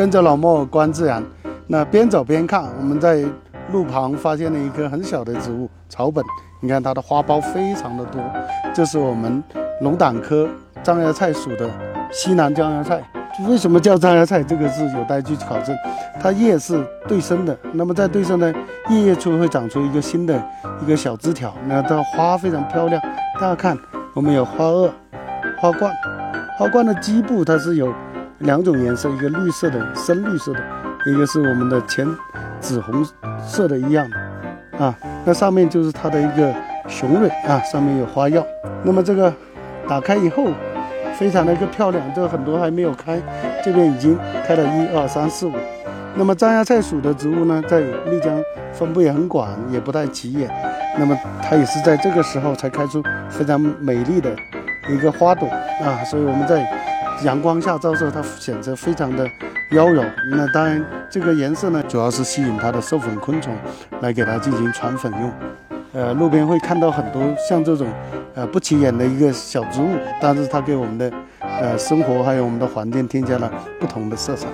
跟着老莫观自然。那边走边看，我们在路旁发现了一棵很小的植物草本，你看它的花苞非常的多，这是我们龙胆科张芽菜属的西南张芽菜。为什么叫张芽菜？这个是有待去考证。它叶是对生的，那么在对生的叶叶处会长出一个新的一个小枝条，那它花非常漂亮。大家看，我们有花萼、花冠，花冠的基部它是有两种颜色，一个绿色的深绿色的。一个是我们的浅紫红色的一样啊，那上面就是它的一个雄蕊啊，上面有花药。那么这个打开以后，非常的一个漂亮，这个很多还没有开，这边已经开了一二三四五。那么张芽菜属的植物呢，在丽江分布也很广，也不太起眼。那么它也是在这个时候才开出非常美丽的一个花朵啊，所以我们在阳光下照射，它显得非常的。妖娆，那当然，这个颜色呢，主要是吸引它的授粉昆虫来给它进行传粉用。呃，路边会看到很多像这种，呃，不起眼的一个小植物，但是它给我们的，呃，生活还有我们的环境添加了不同的色彩。